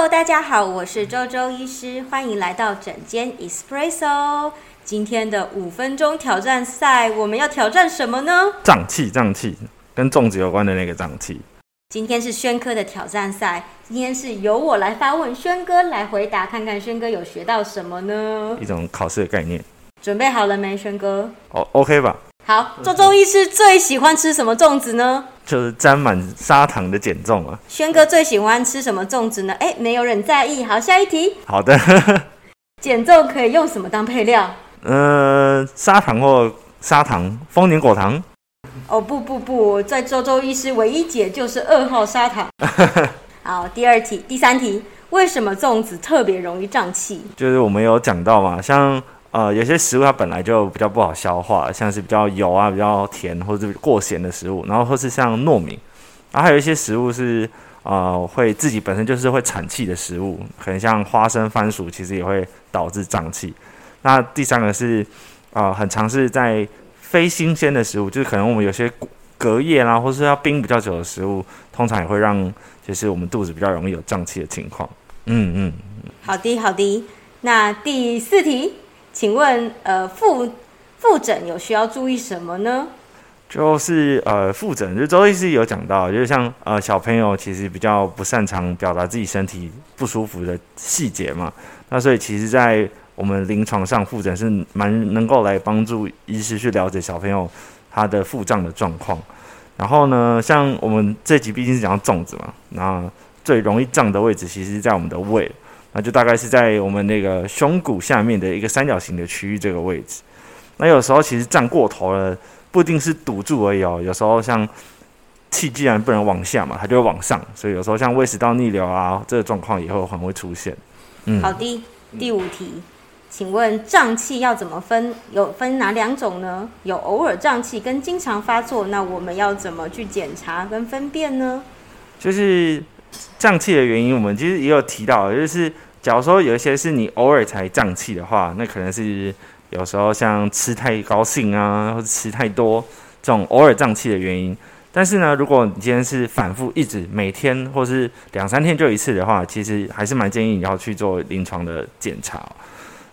Hello，大家好，我是周周医师，欢迎来到整间 Espresso。今天的五分钟挑战赛，我们要挑战什么呢？胀气，胀气，跟粽子有关的那个胀气。今天是轩哥的挑战赛，今天是由我来发问，轩哥来回答，看看轩哥有学到什么呢？一种考试的概念。准备好了没，轩哥？哦，OK 吧。好，周周医师最喜欢吃什么粽子呢？就是沾满砂糖的减重啊。轩哥最喜欢吃什么粽子呢？哎，没有人在意。好，下一题。好的。减重可以用什么当配料？呃，砂糖或砂糖，丰年果糖。哦，不不不，在周周医师唯一解就是二号砂糖。好，第二题，第三题，为什么粽子特别容易胀气？就是我们有讲到嘛，像呃有些食物它本来就比较不好消化，像是比较油啊、比较甜或者过咸的食物，然后或是像糯米，然后还有一些食物是呃会自己本身就是会产气的食物，可能像花生、番薯，其实也会导致胀气。那第三个是呃很常是在非新鲜的食物，就是可能我们有些隔夜啦，或是要冰比较久的食物，通常也会让就是我们肚子比较容易有胀气的情况。嗯嗯。好的好的，那第四题，请问呃复复诊有需要注意什么呢？就是呃复诊，就周医师有讲到，就是像呃小朋友其实比较不擅长表达自己身体不舒服的细节嘛，那所以其实在我们临床上复诊是蛮能够来帮助医师去了解小朋友他的腹胀的状况。然后呢，像我们这集毕竟是讲到粽子嘛，那最容易胀的位置其实是在我们的胃，那就大概是在我们那个胸骨下面的一个三角形的区域这个位置。那有时候其实胀过头了，不一定是堵住而已哦，有时候像气既然不能往下嘛，它就会往上，所以有时候像胃食道逆流啊，这个状况也会很会出现。嗯，好的，第五题。请问胀气要怎么分？有分哪两种呢？有偶尔胀气跟经常发作，那我们要怎么去检查跟分辨呢？就是胀气的原因，我们其实也有提到，就是假如说有一些是你偶尔才胀气的话，那可能是有时候像吃太高兴啊，或者吃太多这种偶尔胀气的原因。但是呢，如果你今天是反复一直每天或是两三天就一次的话，其实还是蛮建议你要去做临床的检查。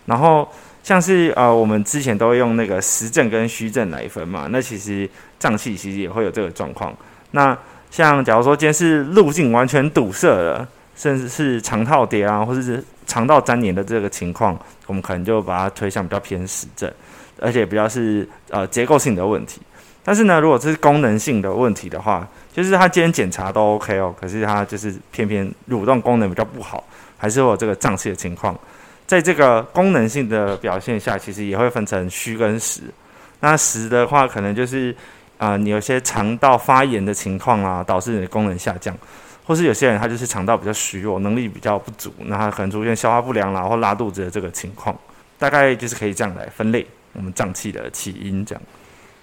然后像是呃，我们之前都会用那个实证跟虚证来分嘛。那其实胀气其实也会有这个状况。那像假如说今天是路径完全堵塞了，甚至是肠套叠啊，或者是肠道粘连的这个情况，我们可能就把它推向比较偏实症，而且比较是呃结构性的问题。但是呢，如果这是功能性的问题的话，就是他今天检查都 OK 哦，可是他就是偏偏蠕动功能比较不好，还是会有这个胀气的情况。在这个功能性的表现下，其实也会分成虚跟实。那实的话，可能就是啊、你有些肠道发炎的情况啊，导致你的功能下降；或是有些人他就是肠道比较虚弱，能力比较不足，那他可能出现消化不良啦，或拉肚子的这个情况。大概就是可以这样来分类我们胀气的起因。这样。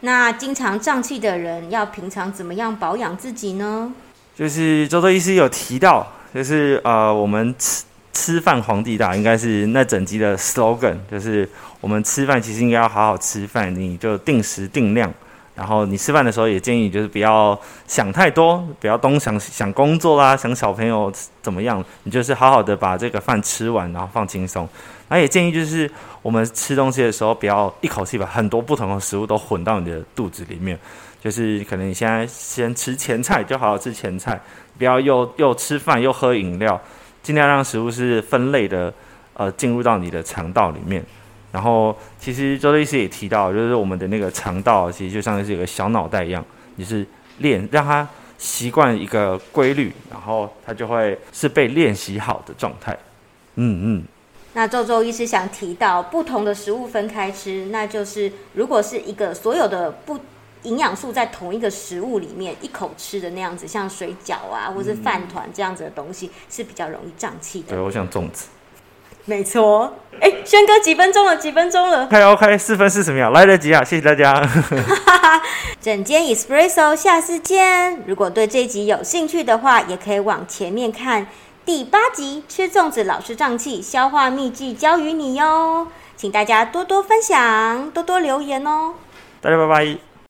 那经常胀气的人要平常怎么样保养自己呢？就是周周医师有提到，就是呃，我们吃。吃饭皇帝大，应该是那整集的 slogan，就是我们吃饭其实应该要好好吃饭，你就定时定量，然后你吃饭的时候也建议就是不要想太多，不要东想想工作啦，想小朋友怎么样，你就是好好的把这个饭吃完，然后放轻松。那也建议就是我们吃东西的时候，不要一口气把很多不同的食物都混到你的肚子里面，就是可能你现在先吃前菜，就好好吃前菜，不要又又吃饭又喝饮料。尽量让食物是分类的，呃，进入到你的肠道里面。然后，其实周医师也提到，就是我们的那个肠道其实就像是一个小脑袋一样，你是练让它习惯一个规律，然后它就会是被练习好的状态。嗯嗯。那周周医师想提到，不同的食物分开吃，那就是如果是一个所有的不。营养素在同一个食物里面一口吃的那样子，像水饺啊，或是饭团这样子的东西，是比较容易胀气的。对，我想粽子。没错。哎，轩哥几分钟了？几分钟了？OK OK，四分四十秒，来得及啊！谢谢大家。整间 Espresso，下次见。如果对这集有兴趣的话，也可以往前面看第八集，吃粽子老是胀气，消化秘技教于你哟。请大家多多分享，多多留言哦。大家拜拜。